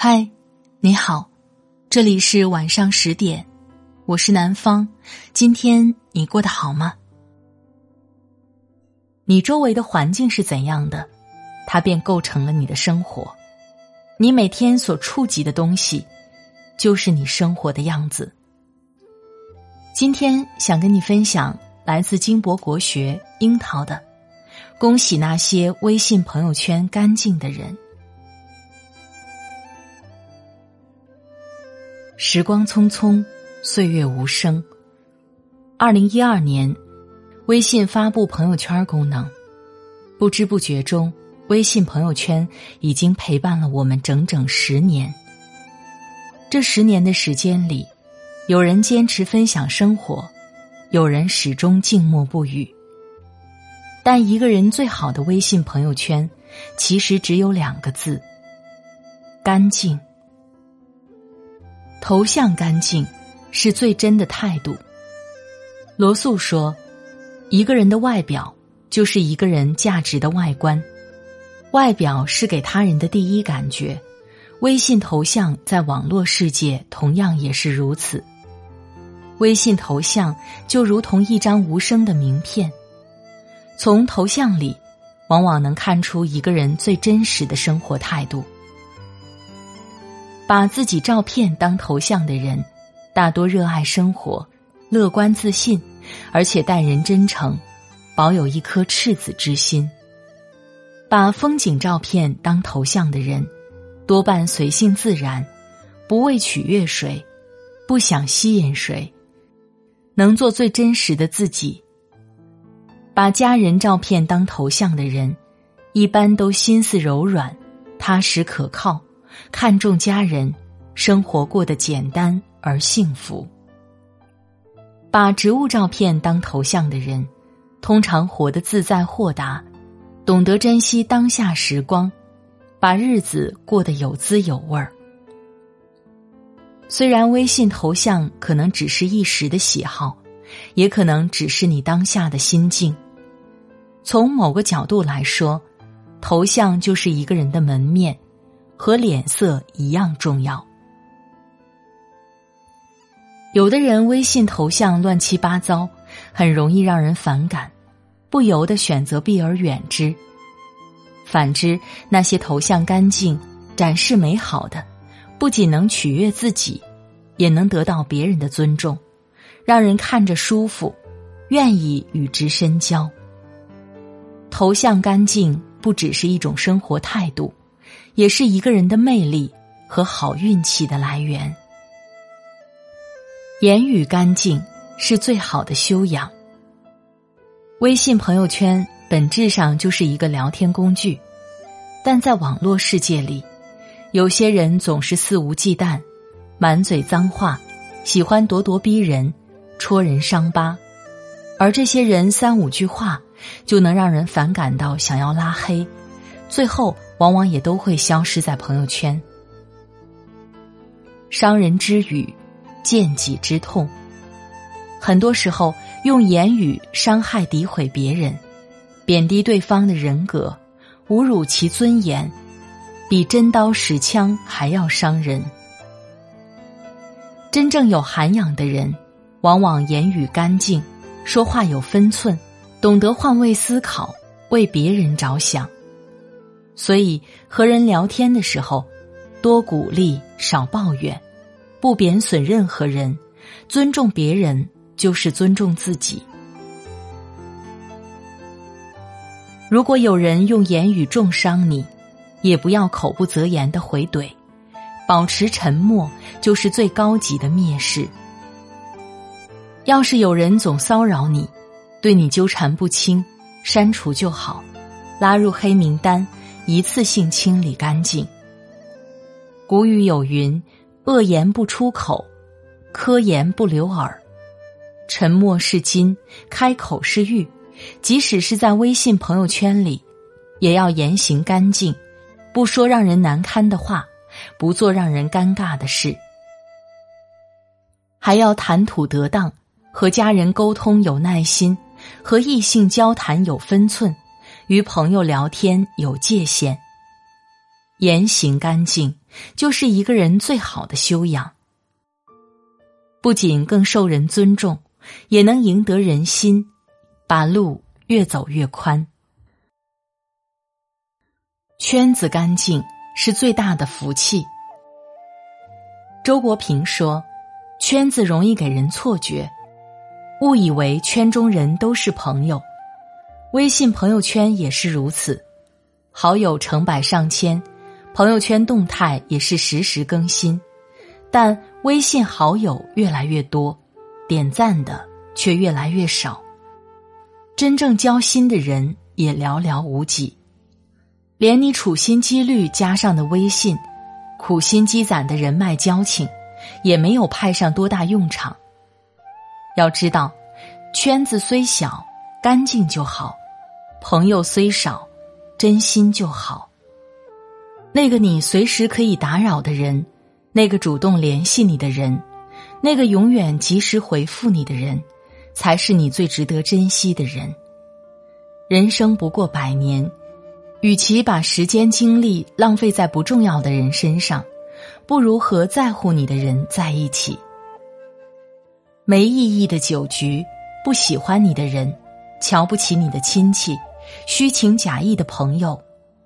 嗨，你好，这里是晚上十点，我是南方。今天你过得好吗？你周围的环境是怎样的，它便构成了你的生活。你每天所触及的东西，就是你生活的样子。今天想跟你分享来自金博国学樱桃的：恭喜那些微信朋友圈干净的人。时光匆匆，岁月无声。二零一二年，微信发布朋友圈功能，不知不觉中，微信朋友圈已经陪伴了我们整整十年。这十年的时间里，有人坚持分享生活，有人始终静默不语。但一个人最好的微信朋友圈，其实只有两个字：干净。头像干净，是最真的态度。罗素说：“一个人的外表，就是一个人价值的外观。外表是给他人的第一感觉。微信头像在网络世界同样也是如此。微信头像就如同一张无声的名片，从头像里，往往能看出一个人最真实的生活态度。”把自己照片当头像的人，大多热爱生活，乐观自信，而且待人真诚，保有一颗赤子之心。把风景照片当头像的人，多半随性自然，不为取悦谁，不想吸引谁，能做最真实的自己。把家人照片当头像的人，一般都心思柔软，踏实可靠。看重家人，生活过得简单而幸福。把植物照片当头像的人，通常活得自在豁达，懂得珍惜当下时光，把日子过得有滋有味儿。虽然微信头像可能只是一时的喜好，也可能只是你当下的心境。从某个角度来说，头像就是一个人的门面。和脸色一样重要。有的人微信头像乱七八糟，很容易让人反感，不由得选择避而远之。反之，那些头像干净、展示美好的，不仅能取悦自己，也能得到别人的尊重，让人看着舒服，愿意与之深交。头像干净不只是一种生活态度。也是一个人的魅力和好运气的来源。言语干净是最好的修养。微信朋友圈本质上就是一个聊天工具，但在网络世界里，有些人总是肆无忌惮，满嘴脏话，喜欢咄咄逼人，戳人伤疤，而这些人三五句话就能让人反感到想要拉黑，最后。往往也都会消失在朋友圈。伤人之语，见己之痛。很多时候，用言语伤害、诋毁别人，贬低对方的人格，侮辱其尊严，比真刀实枪还要伤人。真正有涵养的人，往往言语干净，说话有分寸，懂得换位思考，为别人着想。所以，和人聊天的时候，多鼓励，少抱怨，不贬损任何人，尊重别人就是尊重自己。如果有人用言语重伤你，也不要口不择言的回怼，保持沉默就是最高级的蔑视。要是有人总骚扰你，对你纠缠不清，删除就好，拉入黑名单。一次性清理干净。古语有云：“恶言不出口，苛言不留耳。”沉默是金，开口是玉。即使是在微信朋友圈里，也要言行干净，不说让人难堪的话，不做让人尴尬的事，还要谈吐得当，和家人沟通有耐心，和异性交谈有分寸。与朋友聊天有界限，言行干净，就是一个人最好的修养。不仅更受人尊重，也能赢得人心，把路越走越宽。圈子干净是最大的福气。周国平说：“圈子容易给人错觉，误以为圈中人都是朋友。微信朋友圈也是如此，好友成百上千，朋友圈动态也是实时更新，但微信好友越来越多，点赞的却越来越少，真正交心的人也寥寥无几。”连你处心积虑加上的微信，苦心积攒的人脉交情，也没有派上多大用场。要知道，圈子虽小，干净就好；朋友虽少，真心就好。那个你随时可以打扰的人，那个主动联系你的人，那个永远及时回复你的人，才是你最值得珍惜的人。人生不过百年。与其把时间精力浪费在不重要的人身上，不如和在乎你的人在一起。没意义的酒局，不喜欢你的人，瞧不起你的亲戚，虚情假意的朋友，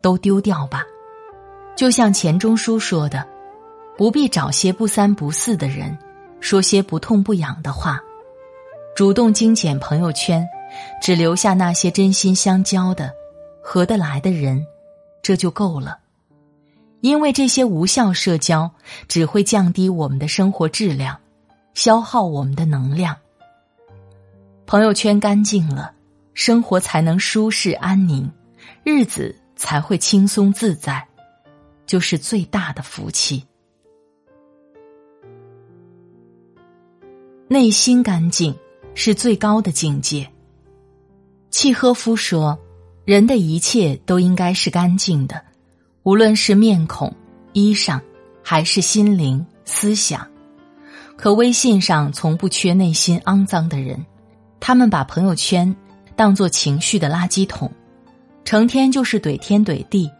都丢掉吧。就像钱钟书说的：“不必找些不三不四的人，说些不痛不痒的话，主动精简朋友圈，只留下那些真心相交的。”合得来的人，这就够了。因为这些无效社交只会降低我们的生活质量，消耗我们的能量。朋友圈干净了，生活才能舒适安宁，日子才会轻松自在，就是最大的福气。内心干净是最高的境界。契诃夫说。人的一切都应该是干净的，无论是面孔、衣裳，还是心灵、思想。可微信上从不缺内心肮脏的人，他们把朋友圈当做情绪的垃圾桶，成天就是怼天怼地，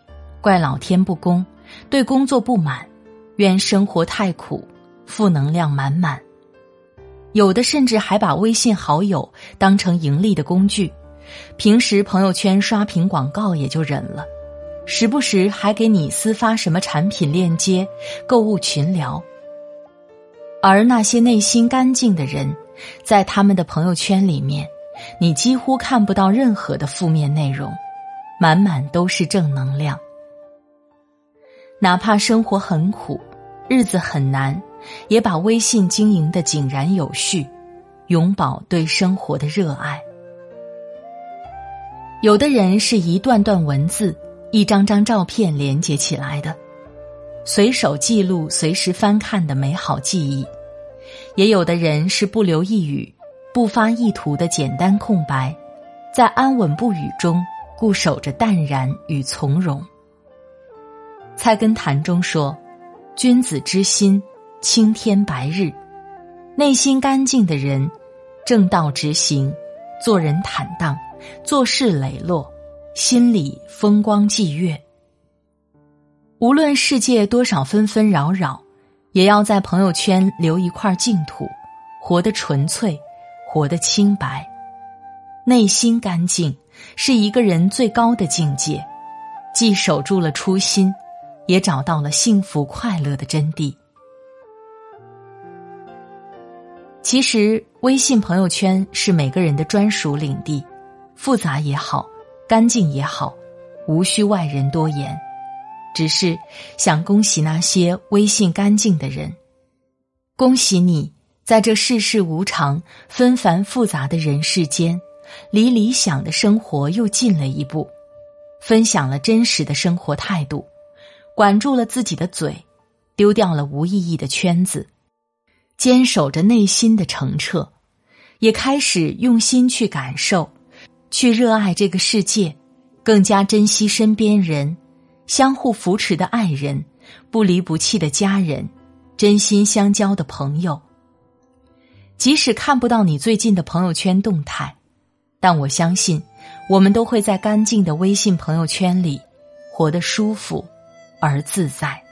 怪老天不公，对工作不满，怨生活太苦，负能量满满。有的甚至还把微信好友当成盈利的工具。平时朋友圈刷屏广告也就忍了，时不时还给你私发什么产品链接、购物群聊。而那些内心干净的人，在他们的朋友圈里面，你几乎看不到任何的负面内容，满满都是正能量。哪怕生活很苦，日子很难，也把微信经营的井然有序，永葆对生活的热爱。有的人是一段段文字、一张张照片连接起来的，随手记录、随时翻看的美好记忆；也有的人是不留一语、不发意图的简单空白，在安稳不语中固守着淡然与从容。菜根谭中说：“君子之心，青天白日。”内心干净的人，正道直行，做人坦荡。做事磊落，心里风光霁月。无论世界多少纷纷扰扰，也要在朋友圈留一块净土，活得纯粹，活得清白。内心干净是一个人最高的境界，既守住了初心，也找到了幸福快乐的真谛。其实，微信朋友圈是每个人的专属领地。复杂也好，干净也好，无需外人多言，只是想恭喜那些微信干净的人，恭喜你在这世事无常、纷繁复杂的人世间，离理想的生活又近了一步，分享了真实的生活态度，管住了自己的嘴，丢掉了无意义的圈子，坚守着内心的澄澈，也开始用心去感受。去热爱这个世界，更加珍惜身边人，相互扶持的爱人，不离不弃的家人，真心相交的朋友。即使看不到你最近的朋友圈动态但我相信我们都会在干净的微信朋友圈里活得舒服而自在。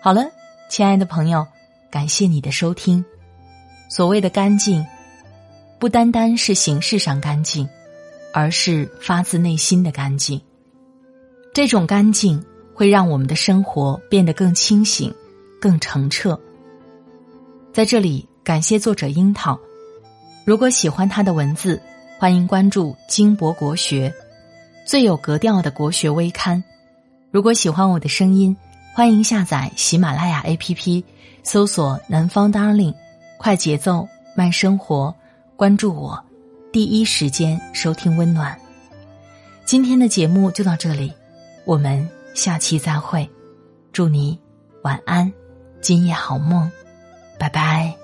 好了亲爱的朋友感谢你的收听。所谓的干净不单单是形式上干净而是发自内心的干净。这种干净会让我们的生活变得更清醒、更澄澈。在这里，感谢作者樱桃。如果喜欢他的文字，欢迎关注金博国学，最有格调的国学微刊。如果喜欢我的声音，欢迎下载喜马拉雅 APP，搜索“南方 Darling”，快节奏慢生活，关注我，第一时间收听温暖。今天的节目就到这里。我们下期再会，祝你晚安，今夜好梦，拜拜。